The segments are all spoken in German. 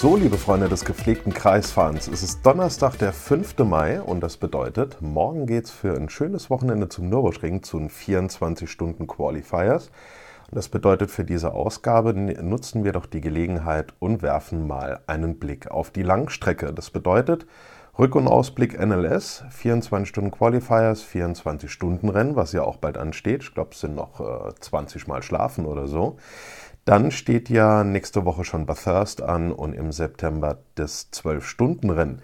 So, liebe Freunde des gepflegten Kreisfahrens, es ist Donnerstag, der 5. Mai und das bedeutet, morgen geht es für ein schönes Wochenende zum Nürburgring zu den 24-Stunden-Qualifiers. Und das bedeutet, für diese Ausgabe nutzen wir doch die Gelegenheit und werfen mal einen Blick auf die Langstrecke. Das bedeutet, Rück- und Ausblick NLS, 24 Stunden Qualifiers, 24 Stunden Rennen, was ja auch bald ansteht. Ich glaube, es sind noch äh, 20 Mal schlafen oder so. Dann steht ja nächste Woche schon Bathurst an und im September das 12-Stunden-Rennen.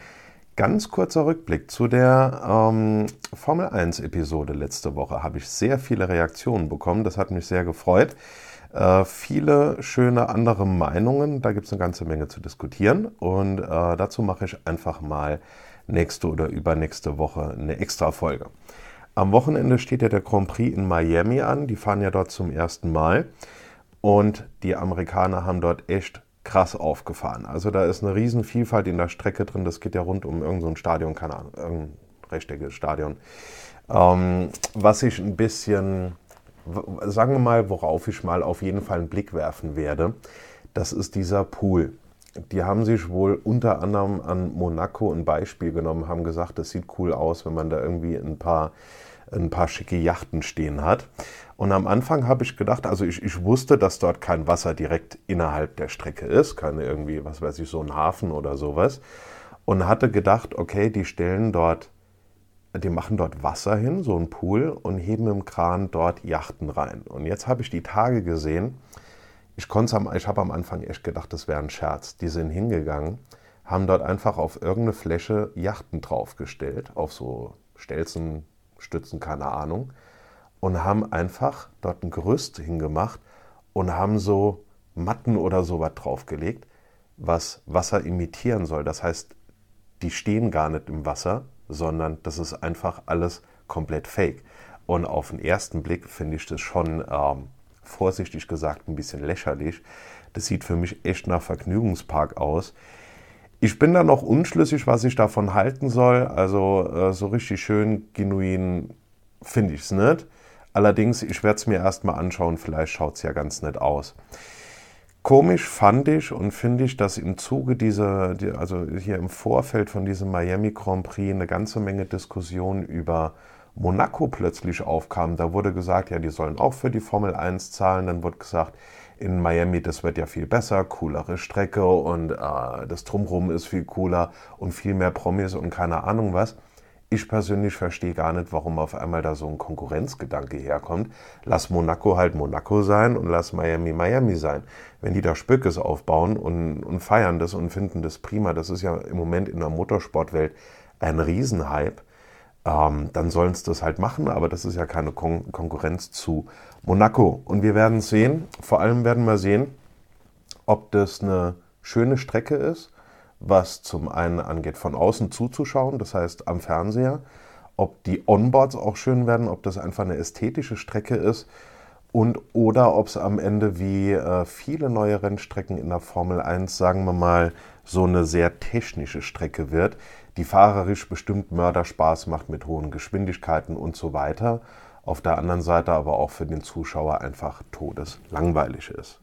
Ganz kurzer Rückblick zu der ähm, Formel 1-Episode letzte Woche. Habe ich sehr viele Reaktionen bekommen. Das hat mich sehr gefreut. Äh, viele schöne andere Meinungen. Da gibt es eine ganze Menge zu diskutieren. Und äh, dazu mache ich einfach mal nächste oder übernächste Woche eine extra Folge. Am Wochenende steht ja der Grand Prix in Miami an. Die fahren ja dort zum ersten Mal. Und die Amerikaner haben dort echt krass aufgefahren. Also da ist eine riesen Vielfalt in der Strecke drin. Das geht ja rund um irgendein so Stadion, keine Ahnung, irgendein rechteckiges Stadion. Ähm, was ich ein bisschen, sagen wir mal, worauf ich mal auf jeden Fall einen Blick werfen werde, das ist dieser Pool. Die haben sich wohl unter anderem an Monaco ein Beispiel genommen, haben gesagt, das sieht cool aus, wenn man da irgendwie ein paar ein paar schicke Yachten stehen hat. Und am Anfang habe ich gedacht, also ich, ich wusste, dass dort kein Wasser direkt innerhalb der Strecke ist, keine irgendwie, was weiß ich, so ein Hafen oder sowas. Und hatte gedacht, okay, die stellen dort, die machen dort Wasser hin, so ein Pool, und heben im Kran dort Yachten rein. Und jetzt habe ich die Tage gesehen, ich, ich habe am Anfang echt gedacht, das wäre ein Scherz. Die sind hingegangen, haben dort einfach auf irgendeine Fläche Yachten draufgestellt, auf so Stelzen, Stützen, keine Ahnung, und haben einfach dort ein Gerüst hingemacht und haben so Matten oder sowas draufgelegt, was Wasser imitieren soll. Das heißt, die stehen gar nicht im Wasser, sondern das ist einfach alles komplett fake. Und auf den ersten Blick finde ich das schon, ähm, vorsichtig gesagt, ein bisschen lächerlich. Das sieht für mich echt nach Vergnügungspark aus. Ich bin da noch unschlüssig, was ich davon halten soll. Also äh, so richtig schön genuin finde ich es nicht. Allerdings, ich werde es mir erstmal anschauen, vielleicht schaut es ja ganz nett aus. Komisch fand ich und finde ich, dass im Zuge dieser, also hier im Vorfeld von diesem Miami Grand Prix eine ganze Menge Diskussionen über Monaco plötzlich aufkam. Da wurde gesagt, ja, die sollen auch für die Formel 1 zahlen. Dann wurde gesagt, in Miami, das wird ja viel besser, coolere Strecke und äh, das Drumherum ist viel cooler und viel mehr Promis und keine Ahnung was. Ich persönlich verstehe gar nicht, warum auf einmal da so ein Konkurrenzgedanke herkommt. Lass Monaco halt Monaco sein und lass Miami Miami sein. Wenn die da Spökes aufbauen und, und feiern das und finden das prima, das ist ja im Moment in der Motorsportwelt ein Riesenhype, ähm, dann sollen sie das halt machen, aber das ist ja keine Kon Konkurrenz zu Monaco. Und wir werden sehen, vor allem werden wir sehen, ob das eine schöne Strecke ist, was zum einen angeht, von außen zuzuschauen, das heißt am Fernseher, ob die Onboards auch schön werden, ob das einfach eine ästhetische Strecke ist und oder ob es am Ende wie äh, viele neue Rennstrecken in der Formel 1, sagen wir mal, so eine sehr technische Strecke wird, die fahrerisch bestimmt Mörderspaß macht mit hohen Geschwindigkeiten und so weiter. Auf der anderen Seite aber auch für den Zuschauer einfach todeslangweilig ist.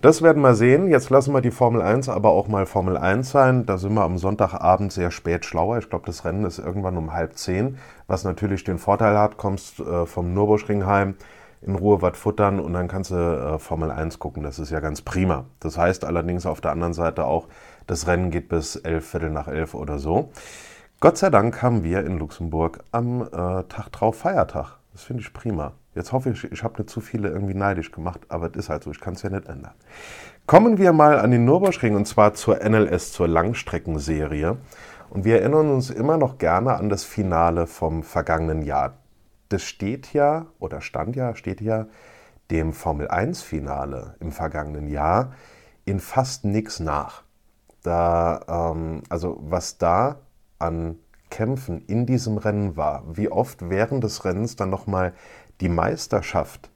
Das werden wir sehen. Jetzt lassen wir die Formel 1 aber auch mal Formel 1 sein. Da sind wir am Sonntagabend sehr spät schlauer. Ich glaube, das Rennen ist irgendwann um halb zehn, was natürlich den Vorteil hat, kommst äh, vom Nürburgring heim, in Ruhe was futtern und dann kannst du äh, Formel 1 gucken. Das ist ja ganz prima. Das heißt allerdings auf der anderen Seite auch, das Rennen geht bis elf, Viertel nach elf oder so. Gott sei Dank haben wir in Luxemburg am äh, Tag drauf Feiertag. Das finde ich prima. Jetzt hoffe ich, ich habe nicht zu viele irgendwie neidisch gemacht, aber es ist halt so, ich kann es ja nicht ändern. Kommen wir mal an den Nürburgring und zwar zur NLS, zur Langstreckenserie. Und wir erinnern uns immer noch gerne an das Finale vom vergangenen Jahr das steht ja, oder stand ja, steht ja dem Formel 1-Finale im vergangenen Jahr in fast nichts nach. Da, ähm, also was da an Kämpfen in diesem Rennen war, wie oft während des Rennens dann nochmal die Meisterschaft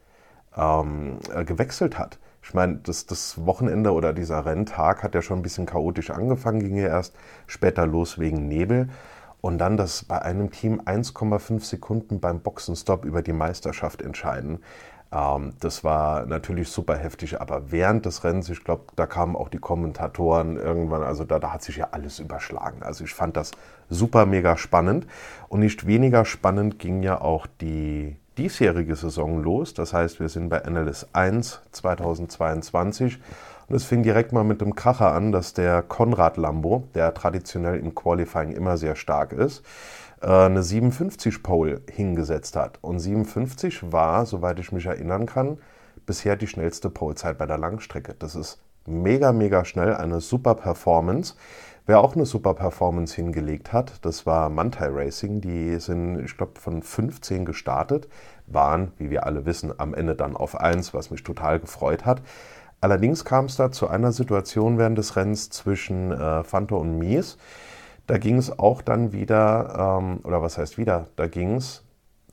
ähm, äh, gewechselt hat. Ich meine, das, das Wochenende oder dieser Renntag hat ja schon ein bisschen chaotisch angefangen, ging ja erst später los wegen Nebel. Und dann, dass bei einem Team 1,5 Sekunden beim Boxenstopp über die Meisterschaft entscheiden. Ähm, das war natürlich super heftig, aber während des Rennens, ich glaube, da kamen auch die Kommentatoren irgendwann, also da, da hat sich ja alles überschlagen. Also ich fand das super mega spannend. Und nicht weniger spannend ging ja auch die diesjährige Saison los. Das heißt, wir sind bei NLS 1 2022 und es fing direkt mal mit dem Kracher an, dass der Konrad Lambo, der traditionell im Qualifying immer sehr stark ist, äh, eine 57 Pole hingesetzt hat. Und 57 war, soweit ich mich erinnern kann, bisher die schnellste Polezeit bei der Langstrecke. Das ist mega, mega schnell, eine super Performance. Wer auch eine super Performance hingelegt hat, das war Mantai Racing. Die sind, ich glaube, von 15 gestartet, waren, wie wir alle wissen, am Ende dann auf 1, was mich total gefreut hat. Allerdings kam es da zu einer Situation während des Rennens zwischen äh, Fanto und Mies. Da ging es auch dann wieder, ähm, oder was heißt wieder, da ging es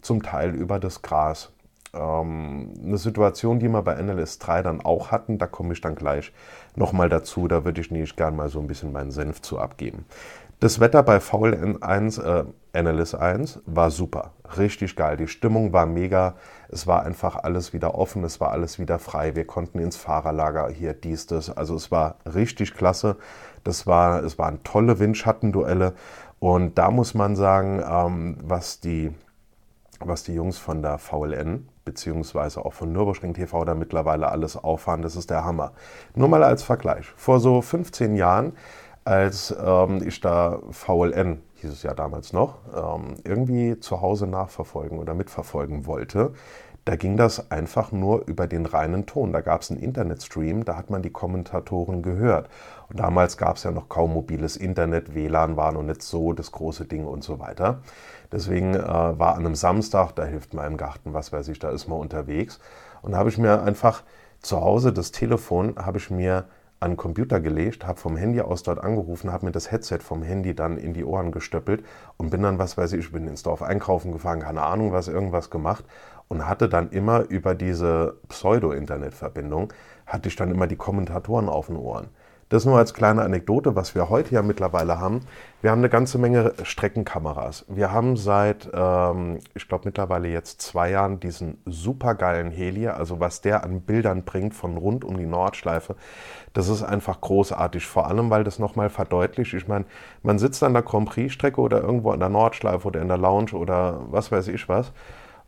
zum Teil über das Gras. Ähm, eine Situation, die wir bei NLS 3 dann auch hatten, da komme ich dann gleich nochmal dazu. Da würde ich nicht gern mal so ein bisschen meinen Senf zu abgeben. Das Wetter bei VLN1, äh, NLS 1 war super, richtig geil. Die Stimmung war mega. Es war einfach alles wieder offen, es war alles wieder frei. Wir konnten ins Fahrerlager hier dies, das. Also es war richtig klasse. Das war, es waren tolle Windschattenduelle. Und da muss man sagen, ähm, was, die, was die Jungs von der VLN beziehungsweise auch von Nürburgring TV da mittlerweile alles auffahren, das ist der Hammer. Nur mal als Vergleich. Vor so 15 Jahren, als ähm, ich da VLN, hieß es ja damals noch, ähm, irgendwie zu Hause nachverfolgen oder mitverfolgen wollte, da ging das einfach nur über den reinen Ton. Da gab es einen Internetstream, da hat man die Kommentatoren gehört. Und damals gab es ja noch kaum mobiles Internet, WLAN war noch nicht so das große Ding und so weiter. Deswegen äh, war an einem Samstag, da hilft man im Garten, was weiß ich, da ist man unterwegs. Und da habe ich mir einfach zu Hause das Telefon, habe ich mir an den Computer gelegt, habe vom Handy aus dort angerufen, habe mir das Headset vom Handy dann in die Ohren gestöppelt und bin dann, was weiß ich, ich bin ins Dorf einkaufen gefahren, keine Ahnung was, irgendwas gemacht und hatte dann immer über diese Pseudo-Internet-Verbindung, hatte ich dann immer die Kommentatoren auf den Ohren. Das nur als kleine Anekdote, was wir heute ja mittlerweile haben. Wir haben eine ganze Menge Streckenkameras. Wir haben seit, ähm, ich glaube mittlerweile jetzt zwei Jahren diesen supergeilen Heli, also was der an Bildern bringt von rund um die Nordschleife. Das ist einfach großartig, vor allem weil das nochmal verdeutlicht. Ich meine, man sitzt an der Grand Prix-Strecke oder irgendwo an der Nordschleife oder in der Lounge oder was weiß ich was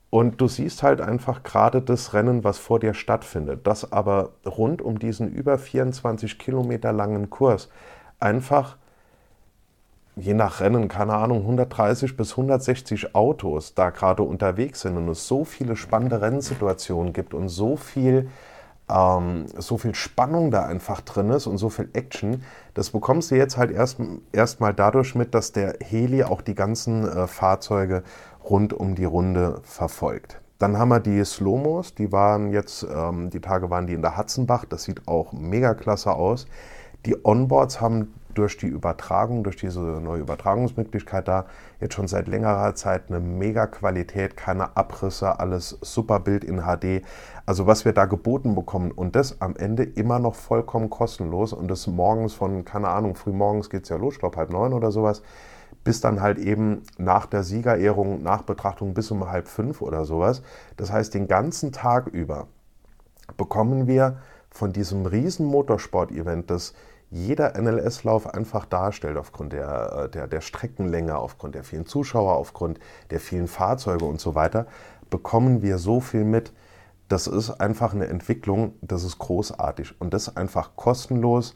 und du siehst halt einfach gerade das Rennen, was vor dir stattfindet, das aber rund um diesen über 24 Kilometer langen Kurs einfach, je nach Rennen, keine Ahnung, 130 bis 160 Autos da gerade unterwegs sind und es so viele spannende Rennsituationen gibt und so viel, ähm, so viel Spannung da einfach drin ist und so viel Action, das bekommst du jetzt halt erst, erst mal dadurch mit, dass der Heli auch die ganzen äh, Fahrzeuge rund um die Runde verfolgt. Dann haben wir die Slomos, die waren jetzt, ähm, die Tage waren die in der Hatzenbach, das sieht auch mega klasse aus. Die Onboards haben durch die Übertragung, durch diese neue Übertragungsmöglichkeit da, jetzt schon seit längerer Zeit eine mega Qualität, keine Abrisse, alles super Bild in HD. Also was wir da geboten bekommen und das am Ende immer noch vollkommen kostenlos und das morgens von, keine Ahnung, früh morgens geht es ja los, ich glaube halb neun oder sowas, bis dann halt eben nach der Siegerehrung, nach Betrachtung bis um halb fünf oder sowas. Das heißt, den ganzen Tag über bekommen wir von diesem riesen Motorsport-Event, das jeder NLS-Lauf einfach darstellt, aufgrund der, äh, der, der Streckenlänge, aufgrund der vielen Zuschauer, aufgrund der vielen Fahrzeuge und so weiter, bekommen wir so viel mit. Das ist einfach eine Entwicklung, das ist großartig und das einfach kostenlos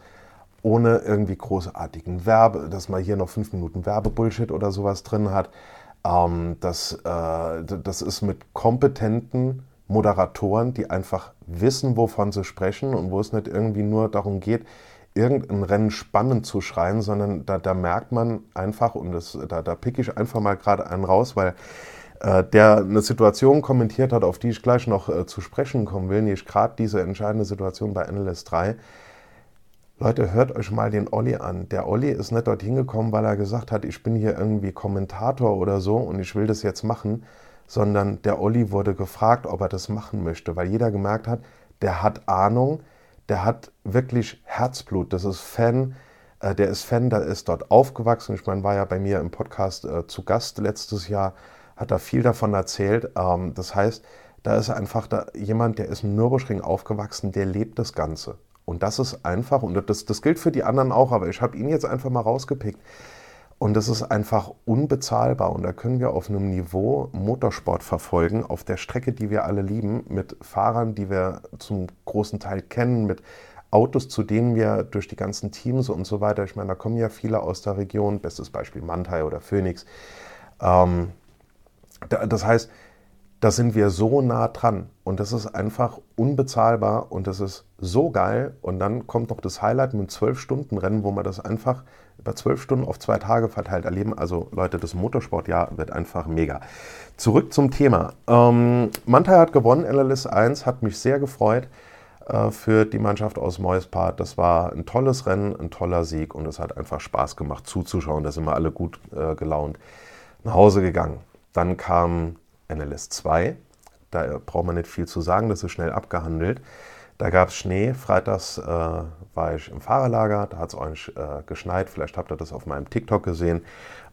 ohne irgendwie großartigen Werbe, dass man hier noch fünf Minuten Werbebullshit oder sowas drin hat. Ähm, das, äh, das ist mit kompetenten Moderatoren, die einfach wissen, wovon sie sprechen und wo es nicht irgendwie nur darum geht, irgendein Rennen spannend zu schreien, sondern da, da merkt man einfach, und das, da, da pick ich einfach mal gerade einen raus, weil äh, der eine Situation kommentiert hat, auf die ich gleich noch äh, zu sprechen kommen will, nämlich gerade diese entscheidende Situation bei NLS 3 Leute, hört euch mal den Olli an. Der Olli ist nicht dorthin gekommen, weil er gesagt hat, ich bin hier irgendwie Kommentator oder so und ich will das jetzt machen, sondern der Olli wurde gefragt, ob er das machen möchte, weil jeder gemerkt hat, der hat Ahnung, der hat wirklich Herzblut, das ist Fan, äh, der ist Fan, der ist dort aufgewachsen. Ich meine, war ja bei mir im Podcast äh, zu Gast letztes Jahr, hat da viel davon erzählt. Ähm, das heißt, da ist einfach da jemand, der ist im Nürburgring aufgewachsen, der lebt das Ganze. Und das ist einfach, und das, das gilt für die anderen auch, aber ich habe ihn jetzt einfach mal rausgepickt. Und das ist einfach unbezahlbar. Und da können wir auf einem Niveau Motorsport verfolgen, auf der Strecke, die wir alle lieben, mit Fahrern, die wir zum großen Teil kennen, mit Autos, zu denen wir durch die ganzen Teams und so weiter, ich meine, da kommen ja viele aus der Region, bestes Beispiel Mantai oder Phoenix. Ähm, das heißt, da sind wir so nah dran und das ist einfach unbezahlbar und das ist so geil. Und dann kommt noch das Highlight mit einem 12-Stunden-Rennen, wo man das einfach über zwölf Stunden auf zwei Tage verteilt erleben. Also Leute, das Motorsportjahr wird einfach mega. Zurück zum Thema. Ähm, Mantai hat gewonnen, LLS 1, hat mich sehr gefreut äh, für die Mannschaft aus Moispart. Das war ein tolles Rennen, ein toller Sieg und es hat einfach Spaß gemacht zuzuschauen. Da sind wir alle gut äh, gelaunt nach Hause gegangen. Dann kam NLS 2. Da braucht man nicht viel zu sagen, das ist schnell abgehandelt. Da gab es Schnee. Freitags äh, war ich im Fahrerlager, da hat es euch äh, geschneit. Vielleicht habt ihr das auf meinem TikTok gesehen.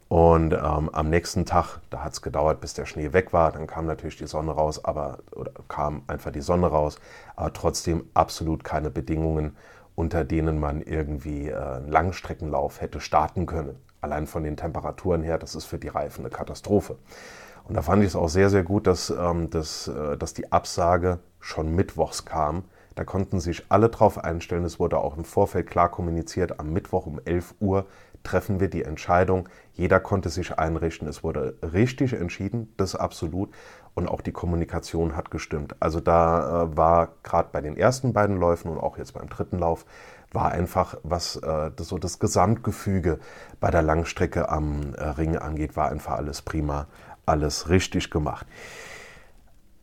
Und ähm, am nächsten Tag, da hat es gedauert, bis der Schnee weg war. Dann kam natürlich die Sonne raus, aber oder kam einfach die Sonne raus, aber trotzdem absolut keine Bedingungen, unter denen man irgendwie äh, einen Langstreckenlauf hätte starten können. Allein von den Temperaturen her, das ist für die Reifen eine Katastrophe. Und da fand ich es auch sehr, sehr gut, dass, ähm, dass, äh, dass die Absage schon mittwochs kam. Da konnten sich alle drauf einstellen. Es wurde auch im Vorfeld klar kommuniziert, am Mittwoch um 11 Uhr treffen wir die Entscheidung. Jeder konnte sich einrichten. Es wurde richtig entschieden, das absolut. Und auch die Kommunikation hat gestimmt. Also da äh, war gerade bei den ersten beiden Läufen und auch jetzt beim dritten Lauf, war einfach, was äh, das, so das Gesamtgefüge bei der Langstrecke am äh, Ring angeht, war einfach alles prima alles richtig gemacht.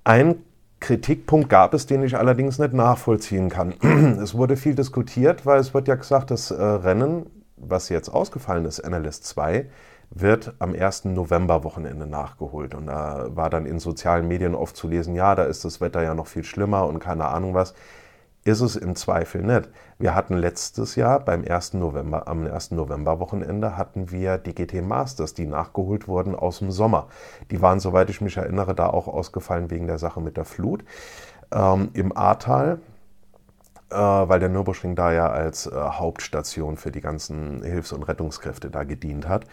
Ein Kritikpunkt gab es, den ich allerdings nicht nachvollziehen kann. Es wurde viel diskutiert, weil es wird ja gesagt, das äh, Rennen, was jetzt ausgefallen ist, NLS 2, wird am 1. November-Wochenende nachgeholt. Und da war dann in sozialen Medien oft zu lesen, ja, da ist das Wetter ja noch viel schlimmer und keine Ahnung was ist es im Zweifel nicht. Wir hatten letztes Jahr beim 1. November, am 1. November-Wochenende hatten wir die GT Masters, die nachgeholt wurden aus dem Sommer. Die waren, soweit ich mich erinnere, da auch ausgefallen wegen der Sache mit der Flut. Ähm, Im Ahrtal, äh, weil der Nürburgring da ja als äh, Hauptstation für die ganzen Hilfs- und Rettungskräfte da gedient hat.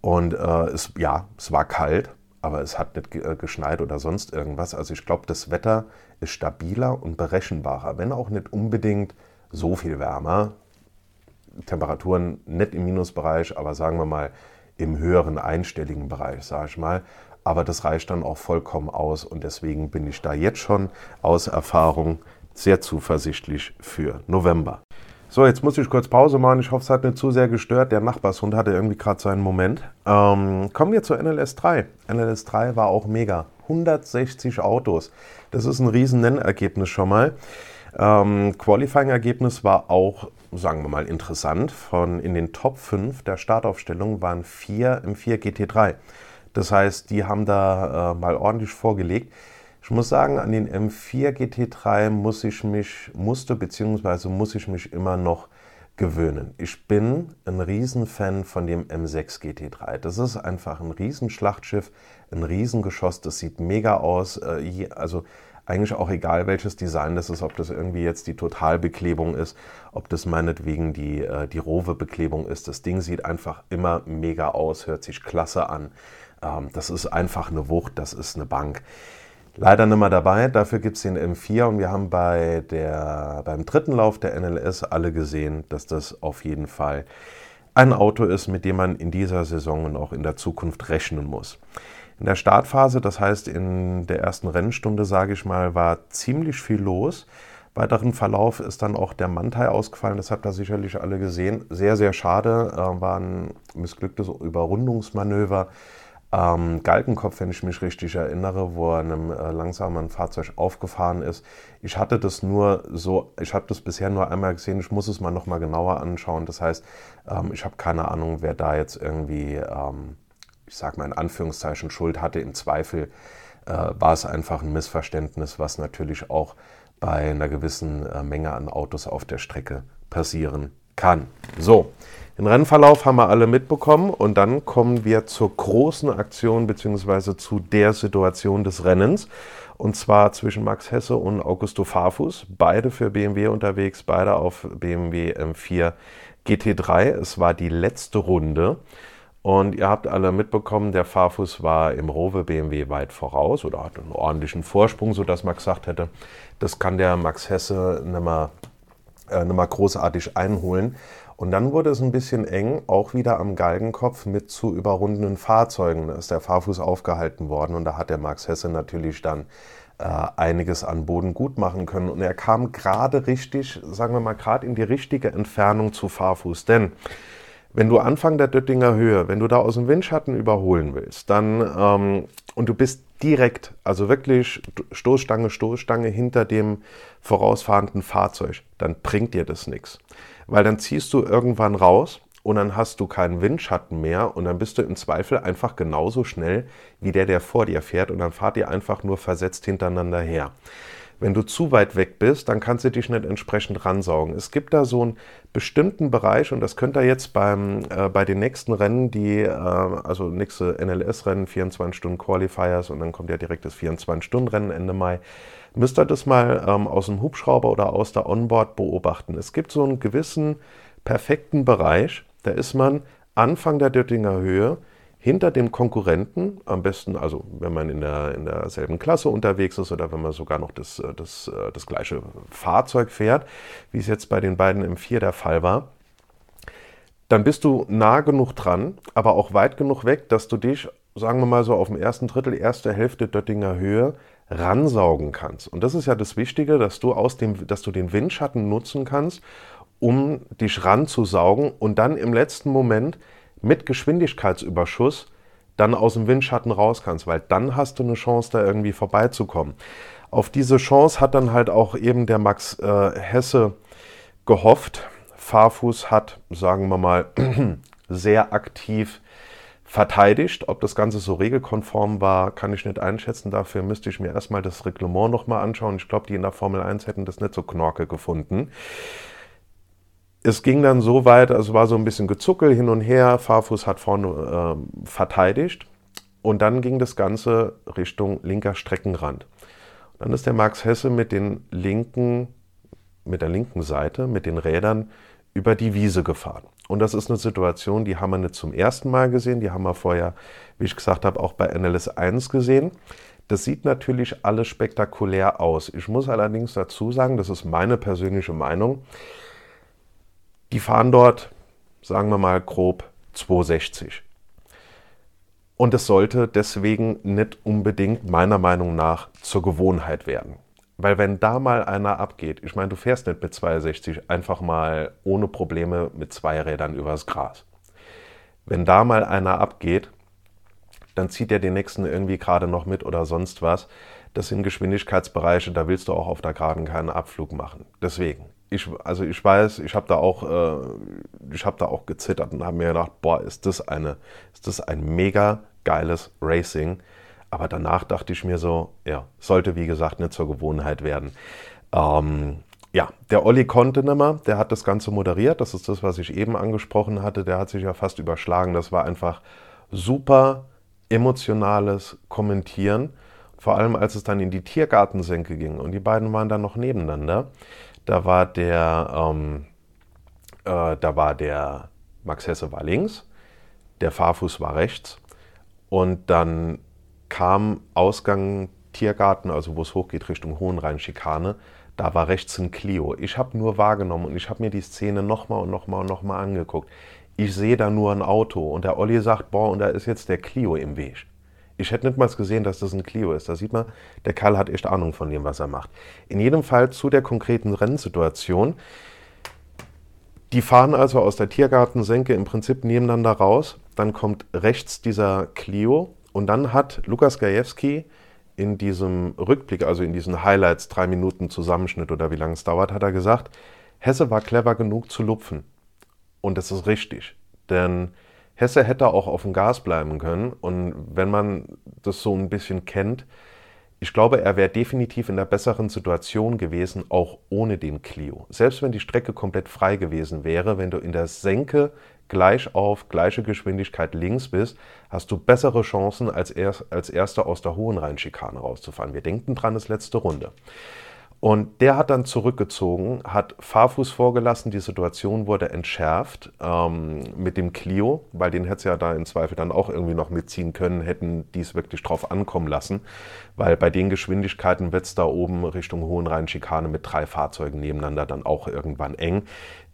Und äh, es, ja, es war kalt, aber es hat nicht äh, geschneit oder sonst irgendwas. Also ich glaube, das Wetter ist stabiler und berechenbarer, wenn auch nicht unbedingt so viel wärmer. Temperaturen nicht im Minusbereich, aber sagen wir mal im höheren einstelligen Bereich, sage ich mal. Aber das reicht dann auch vollkommen aus und deswegen bin ich da jetzt schon aus Erfahrung sehr zuversichtlich für November. So, jetzt muss ich kurz Pause machen. Ich hoffe, es hat nicht zu sehr gestört. Der Nachbarshund hatte irgendwie gerade seinen Moment. Ähm, kommen wir zur NLS 3. NLS 3 war auch mega. 160 Autos. Das ist ein riesen Nennergebnis schon mal. Ähm, Qualifying-Ergebnis war auch, sagen wir mal, interessant. Von in den Top 5 der Startaufstellung waren vier im 4 GT3. Das heißt, die haben da äh, mal ordentlich vorgelegt. Ich muss sagen, an den M4 GT3 muss ich mich, musste bzw. muss ich mich immer noch gewöhnen. Ich bin ein Riesenfan von dem M6 GT3. Das ist einfach ein Riesenschlachtschiff, ein Riesengeschoss, das sieht mega aus. Äh, also eigentlich auch egal, welches Design das ist, ob das irgendwie jetzt die Totalbeklebung ist, ob das meinetwegen die, äh, die Rowe-Beklebung ist. Das Ding sieht einfach immer mega aus, hört sich klasse an. Ähm, das ist einfach eine Wucht, das ist eine Bank. Leider nicht mehr dabei, dafür gibt es den M4 und wir haben bei der, beim dritten Lauf der NLS alle gesehen, dass das auf jeden Fall ein Auto ist, mit dem man in dieser Saison und auch in der Zukunft rechnen muss. In der Startphase, das heißt in der ersten Rennstunde, sage ich mal, war ziemlich viel los. Weiteren Verlauf ist dann auch der Mantai ausgefallen, das habt ihr sicherlich alle gesehen. Sehr, sehr schade, äh, war ein missglücktes Überrundungsmanöver ähm, Galgenkopf, wenn ich mich richtig erinnere, wo er einem äh, langsamen Fahrzeug aufgefahren ist. Ich hatte das nur so, ich habe das bisher nur einmal gesehen, ich muss es mal nochmal genauer anschauen. Das heißt, ähm, ich habe keine Ahnung, wer da jetzt irgendwie, ähm, ich sage mal in Anführungszeichen, Schuld hatte. Im Zweifel äh, war es einfach ein Missverständnis, was natürlich auch bei einer gewissen äh, Menge an Autos auf der Strecke passieren kann. So, den Rennverlauf haben wir alle mitbekommen und dann kommen wir zur großen Aktion bzw. zu der Situation des Rennens und zwar zwischen Max Hesse und Augusto Farfus, beide für BMW unterwegs, beide auf BMW M4 GT3. Es war die letzte Runde und ihr habt alle mitbekommen, der Farfus war im Rover BMW weit voraus oder hatte einen ordentlichen Vorsprung, sodass man gesagt hätte, das kann der Max Hesse nicht mehr, äh, mehr großartig einholen. Und dann wurde es ein bisschen eng, auch wieder am Galgenkopf mit zu überrundenen Fahrzeugen. Da ist der Fahrfuß aufgehalten worden und da hat der Max Hesse natürlich dann äh, einiges an Boden gut machen können. Und er kam gerade richtig, sagen wir mal, gerade in die richtige Entfernung zu Fahrfuß. Denn wenn du Anfang der Döttinger Höhe, wenn du da aus dem Windschatten überholen willst, dann ähm, und du bist direkt, also wirklich Stoßstange, Stoßstange hinter dem vorausfahrenden Fahrzeug, dann bringt dir das nichts weil dann ziehst du irgendwann raus und dann hast du keinen Windschatten mehr und dann bist du im Zweifel einfach genauso schnell wie der, der vor dir fährt und dann fahrt ihr einfach nur versetzt hintereinander her. Wenn du zu weit weg bist, dann kannst du dich nicht entsprechend ransaugen. Es gibt da so einen bestimmten Bereich und das könnt ihr jetzt beim, äh, bei den nächsten Rennen, die, äh, also nächste NLS-Rennen, 24 Stunden Qualifiers und dann kommt ja direkt das 24-Stunden-Rennen Ende Mai, müsst ihr das mal ähm, aus dem Hubschrauber oder aus der Onboard beobachten. Es gibt so einen gewissen perfekten Bereich, da ist man Anfang der Döttinger Höhe hinter dem Konkurrenten, am besten, also wenn man in, der, in derselben Klasse unterwegs ist oder wenn man sogar noch das, äh, das, äh, das gleiche Fahrzeug fährt, wie es jetzt bei den beiden M4 der Fall war, dann bist du nah genug dran, aber auch weit genug weg, dass du dich, sagen wir mal so, auf dem ersten Drittel, erste Hälfte Döttinger Höhe ransaugen kannst. Und das ist ja das Wichtige, dass du, aus dem, dass du den Windschatten nutzen kannst, um dich ranzusaugen und dann im letzten Moment mit Geschwindigkeitsüberschuss dann aus dem Windschatten raus kannst, weil dann hast du eine Chance, da irgendwie vorbeizukommen. Auf diese Chance hat dann halt auch eben der Max äh, Hesse gehofft. Fahrfuß hat, sagen wir mal, sehr aktiv verteidigt. Ob das Ganze so regelkonform war, kann ich nicht einschätzen. Dafür müsste ich mir erstmal das Reglement nochmal anschauen. Ich glaube, die in der Formel 1 hätten das nicht so knorke gefunden. Es ging dann so weit, also war so ein bisschen Gezuckel hin und her. Fahrfuß hat vorne äh, verteidigt. Und dann ging das Ganze Richtung linker Streckenrand. dann ist der Max Hesse mit den linken, mit der linken Seite, mit den Rädern über die Wiese gefahren. Und das ist eine Situation, die haben wir nicht zum ersten Mal gesehen, die haben wir vorher, wie ich gesagt habe, auch bei NLS 1 gesehen. Das sieht natürlich alles spektakulär aus. Ich muss allerdings dazu sagen, das ist meine persönliche Meinung, die fahren dort, sagen wir mal grob 260. Und es sollte deswegen nicht unbedingt meiner Meinung nach zur Gewohnheit werden. Weil wenn da mal einer abgeht, ich meine, du fährst nicht mit 62 einfach mal ohne Probleme mit zwei Rädern übers Gras. Wenn da mal einer abgeht, dann zieht er den nächsten irgendwie gerade noch mit oder sonst was. Das sind Geschwindigkeitsbereiche, da willst du auch auf der Geraden keinen Abflug machen. Deswegen, ich, also ich weiß, ich habe da auch, äh, ich habe da auch gezittert und habe mir gedacht, boah, ist das eine, ist das ein mega geiles Racing. Aber danach dachte ich mir so, ja, sollte wie gesagt nicht zur Gewohnheit werden. Ähm, ja, der Olli konnte nimmer, der hat das Ganze moderiert. Das ist das, was ich eben angesprochen hatte. Der hat sich ja fast überschlagen. Das war einfach super emotionales Kommentieren. Vor allem, als es dann in die Tiergartensenke ging und die beiden waren dann noch nebeneinander. Da war der, ähm, äh, da war der Max Hesse war links, der Fahrfuß war rechts und dann kam Ausgang Tiergarten, also wo es hochgeht Richtung Hohenrhein-Schikane, da war rechts ein Clio. Ich habe nur wahrgenommen und ich habe mir die Szene nochmal und nochmal und nochmal angeguckt. Ich sehe da nur ein Auto und der Olli sagt, boah, und da ist jetzt der Clio im Weg. Ich hätte nicht mal gesehen, dass das ein Clio ist. Da sieht man, der Kerl hat echt Ahnung von dem, was er macht. In jedem Fall zu der konkreten Rennsituation. Die fahren also aus der Tiergartensenke im Prinzip nebeneinander raus. Dann kommt rechts dieser Clio und dann hat Lukas Gajewski in diesem Rückblick, also in diesen Highlights, drei Minuten Zusammenschnitt oder wie lange es dauert, hat er gesagt, Hesse war clever genug zu lupfen. Und das ist richtig. Denn Hesse hätte auch auf dem Gas bleiben können. Und wenn man das so ein bisschen kennt, Ich glaube, er wäre definitiv in der besseren Situation gewesen, auch ohne den Clio. Selbst wenn die Strecke komplett frei gewesen wäre, wenn du in der Senke gleich auf gleiche Geschwindigkeit links bist, hast du bessere Chancen, als, er, als Erster aus der hohen Rheinschikane rauszufahren. Wir denken dran, das letzte Runde. Und der hat dann zurückgezogen, hat Fahrfuß vorgelassen, die Situation wurde entschärft ähm, mit dem Clio, weil den hätte es ja da im Zweifel dann auch irgendwie noch mitziehen können, hätten die es wirklich drauf ankommen lassen, weil bei den Geschwindigkeiten wird es da oben Richtung Hohenrhein-Schikane mit drei Fahrzeugen nebeneinander dann auch irgendwann eng.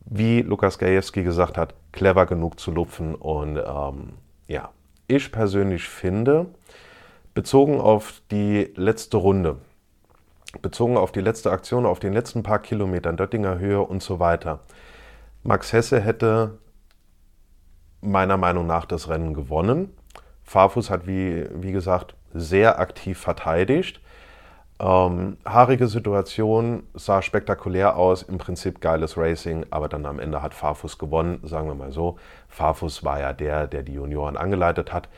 Wie Lukas Gajewski gesagt hat, clever genug zu lupfen und ähm, ja, ich persönlich finde, bezogen auf die letzte Runde, bezogen auf die letzte Aktion, auf den letzten paar Kilometern, Döttinger Höhe und so weiter. Max Hesse hätte meiner Meinung nach das Rennen gewonnen. Farfus hat, wie, wie gesagt, sehr aktiv verteidigt. Ähm, haarige Situation, sah spektakulär aus, im Prinzip geiles Racing, aber dann am Ende hat Farfus gewonnen, sagen wir mal so. Farfus war ja der, der die Junioren angeleitet hat.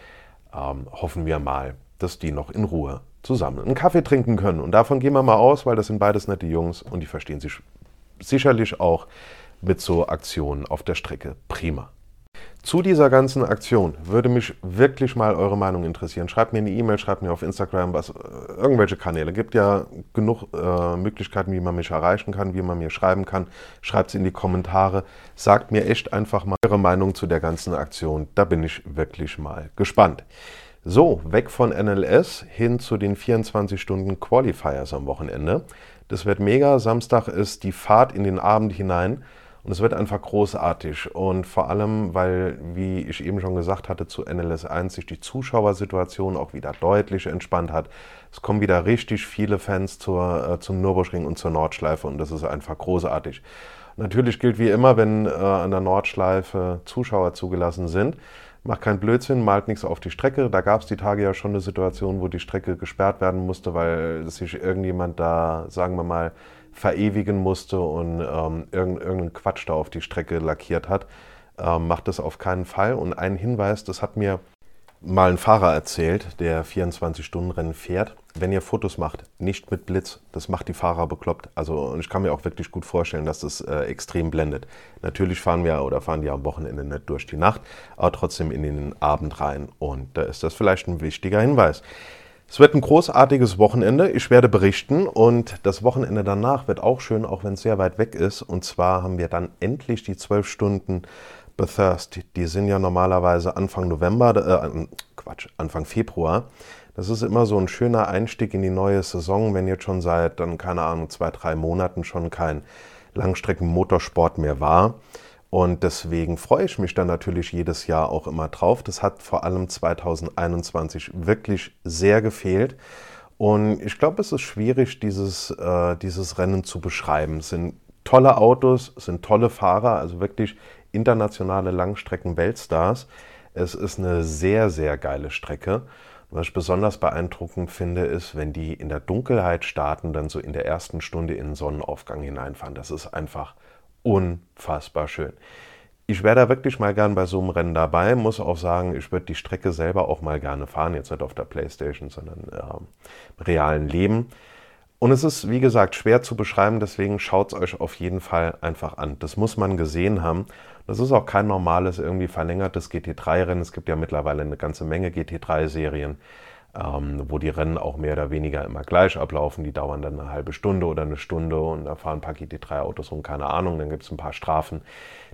Ähm, hoffen wir mal, dass die noch in Ruhe zusammen einen Kaffee trinken können. Und davon gehen wir mal aus, weil das sind beides nette Jungs und die verstehen sich sicherlich auch mit so Aktionen auf der Strecke prima. Zu dieser ganzen Aktion würde mich wirklich mal eure Meinung interessieren. Schreibt mir eine E-Mail, schreibt mir auf Instagram, was, äh, irgendwelche Kanäle. Gibt ja genug äh, Möglichkeiten, wie man mich erreichen kann, wie man mir schreiben kann. Schreibt es in die Kommentare. Sagt mir echt einfach mal eure Meinung zu der ganzen Aktion. Da bin ich wirklich mal gespannt. So, weg von NLS hin zu den 24 Stunden Qualifiers am Wochenende. Das wird mega. Samstag ist die Fahrt in den Abend hinein und es wird einfach großartig. Und vor allem, weil, wie ich eben schon gesagt hatte, zu NLS 1 sich die Zuschauersituation auch wieder deutlich entspannt hat. Es kommen wieder richtig viele Fans zur, äh, zum Nürburgring und zur Nordschleife und das ist einfach großartig. Natürlich gilt wie immer, wenn äh, an der Nordschleife Zuschauer zugelassen sind, macht keinen Blödsinn, malt nichts auf die Strecke. Da gab es die Tage ja schon eine Situation, wo die Strecke gesperrt werden musste, weil sich irgendjemand da, sagen wir mal, verewigen musste und ähm, irgendeinen Quatsch da auf die Strecke lackiert hat. Ähm, macht das auf keinen Fall. Und ein Hinweis, das hat mir mal ein Fahrer erzählt, der 24-Stunden-Rennen fährt. Wenn ihr Fotos macht, nicht mit Blitz, das macht die Fahrer bekloppt. Also und ich kann mir auch wirklich gut vorstellen, dass das äh, extrem blendet. Natürlich fahren wir oder fahren die am Wochenende nicht durch die Nacht, aber trotzdem in den Abend rein. Und da ist das vielleicht ein wichtiger Hinweis. Es wird ein großartiges Wochenende. Ich werde berichten und das Wochenende danach wird auch schön, auch wenn es sehr weit weg ist. Und zwar haben wir dann endlich die zwölf Stunden Bathurst. Die sind ja normalerweise Anfang November, äh, Quatsch, Anfang Februar. Das ist immer so ein schöner Einstieg in die neue Saison, wenn jetzt schon seit dann, keine Ahnung, zwei, drei Monaten schon kein Langstrecken-Motorsport mehr war. Und deswegen freue ich mich dann natürlich jedes Jahr auch immer drauf. Das hat vor allem 2021 wirklich sehr gefehlt. Und ich glaube, es ist schwierig, dieses, äh, dieses Rennen zu beschreiben. Es sind tolle Autos, sind tolle Fahrer, also wirklich internationale Langstrecken-Weltstars. Es ist eine sehr, sehr geile Strecke. Was ich besonders beeindruckend finde, ist, wenn die in der Dunkelheit starten, dann so in der ersten Stunde in den Sonnenaufgang hineinfahren. Das ist einfach unfassbar schön. Ich wäre da wirklich mal gern bei so einem Rennen dabei, muss auch sagen, ich würde die Strecke selber auch mal gerne fahren, jetzt nicht auf der Playstation, sondern äh, im realen Leben. Und es ist, wie gesagt, schwer zu beschreiben, deswegen schaut es euch auf jeden Fall einfach an. Das muss man gesehen haben. Das ist auch kein normales, irgendwie verlängertes GT3-Rennen. Es gibt ja mittlerweile eine ganze Menge GT3-Serien ähm, wo die Rennen auch mehr oder weniger immer gleich ablaufen. Die dauern dann eine halbe Stunde oder eine Stunde und da fahren ein paar GT3-Autos rum, keine Ahnung, dann gibt es ein paar Strafen.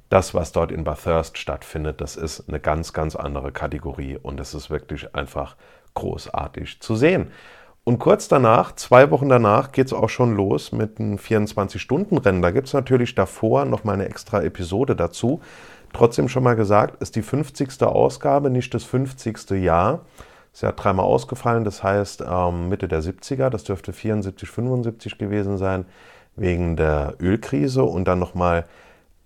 Das, was dort in Bathurst stattfindet, das ist eine ganz, ganz andere Kategorie und es ist wirklich einfach großartig zu sehen. Und kurz danach, zwei Wochen danach, geht es auch schon los mit einem 24-Stunden-Rennen. Da gibt es natürlich davor nochmal eine extra Episode dazu. Trotzdem schon mal gesagt, ist die 50. Ausgabe, nicht das 50. Jahr. Ist ja dreimal ausgefallen, das heißt ähm, Mitte der 70er, das dürfte 74, 75 gewesen sein, wegen der Ölkrise und dann nochmal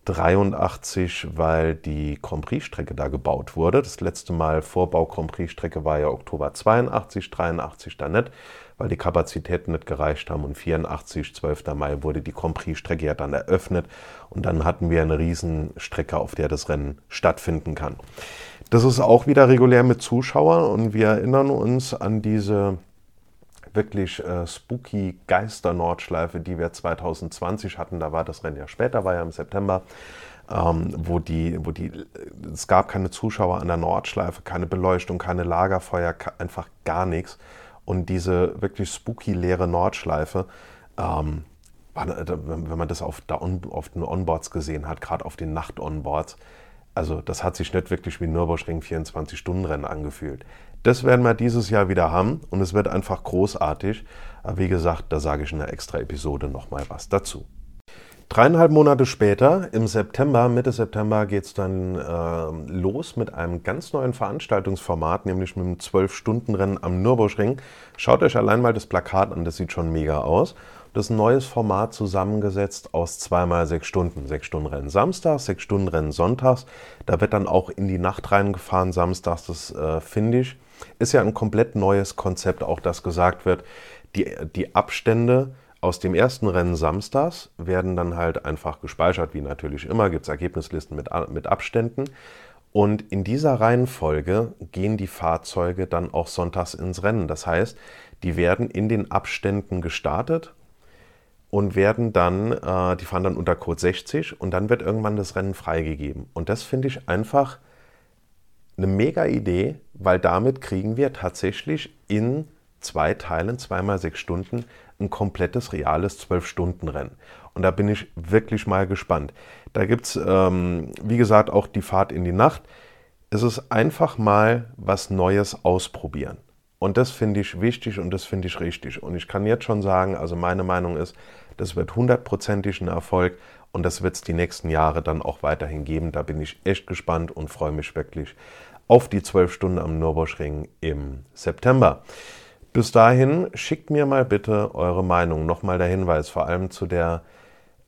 83, weil die Grand Prix-Strecke da gebaut wurde. Das letzte Mal Vorbau Grand Prix-Strecke war ja Oktober 82, 83 dann nicht, weil die Kapazitäten nicht gereicht haben und 84, 12. Mai wurde die Grand Prix-Strecke ja dann eröffnet und dann hatten wir eine Riesenstrecke, auf der das Rennen stattfinden kann. Das ist auch wieder regulär mit Zuschauern und wir erinnern uns an diese wirklich äh, spooky Geister-Nordschleife, die wir 2020 hatten. Da war das Rennen ja später, war ja im September. Ähm, wo die, wo die, es gab keine Zuschauer an der Nordschleife, keine Beleuchtung, keine Lagerfeuer, einfach gar nichts. Und diese wirklich spooky leere Nordschleife, ähm, wenn man das auf, auf den Onboards gesehen hat, gerade auf den Nacht-Onboards, also das hat sich nicht wirklich wie Nürburgring 24-Stunden-Rennen angefühlt. Das werden wir dieses Jahr wieder haben und es wird einfach großartig. Aber wie gesagt, da sage ich in einer extra Episode nochmal was dazu. Dreieinhalb Monate später, im September, Mitte September, geht es dann äh, los mit einem ganz neuen Veranstaltungsformat, nämlich mit einem 12-Stunden-Rennen am Nürburgring. Schaut euch allein mal das Plakat an, das sieht schon mega aus. Das neues Format zusammengesetzt aus zweimal sechs Stunden. Sechs Stunden Rennen samstags, sechs Stunden Rennen sonntags. Da wird dann auch in die Nacht reingefahren samstags. Das äh, finde ich. Ist ja ein komplett neues Konzept, auch das gesagt wird. Die, die Abstände aus dem ersten Rennen samstags werden dann halt einfach gespeichert, wie natürlich immer. Gibt es Ergebnislisten mit, mit Abständen. Und in dieser Reihenfolge gehen die Fahrzeuge dann auch sonntags ins Rennen. Das heißt, die werden in den Abständen gestartet und werden dann, äh, die fahren dann unter Code 60 und dann wird irgendwann das Rennen freigegeben. Und das finde ich einfach eine mega Idee, weil damit kriegen wir tatsächlich in zwei Teilen, zweimal sechs Stunden, ein komplettes, reales Zwölf-Stunden-Rennen. Und da bin ich wirklich mal gespannt. Da gibt es, ähm, wie gesagt, auch die Fahrt in die Nacht. Es ist einfach mal was Neues ausprobieren. Und das finde ich wichtig und das finde ich richtig. Und ich kann jetzt schon sagen, also meine Meinung ist, das wird hundertprozentig ein Erfolg und das wird es die nächsten Jahre dann auch weiterhin geben. Da bin ich echt gespannt und freue mich wirklich auf die zwölf Stunden am Nürburgring im September. Bis dahin schickt mir mal bitte eure Meinung. Nochmal der Hinweis, vor allem zu der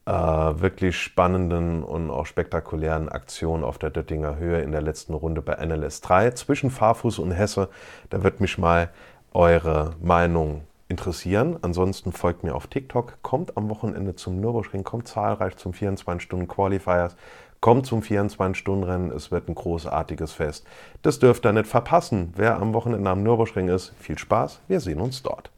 äh, wirklich spannenden und auch spektakulären Aktion auf der Döttinger Höhe in der letzten Runde bei NLS 3 zwischen Fahrfuß und Hesse. Da wird mich mal eure Meinung interessieren. Ansonsten folgt mir auf TikTok, kommt am Wochenende zum Nürburgring, kommt zahlreich zum 24-Stunden-Qualifiers, kommt zum 24-Stunden-Rennen. Es wird ein großartiges Fest. Das dürft ihr nicht verpassen. Wer am Wochenende am Nürburgring ist, viel Spaß. Wir sehen uns dort.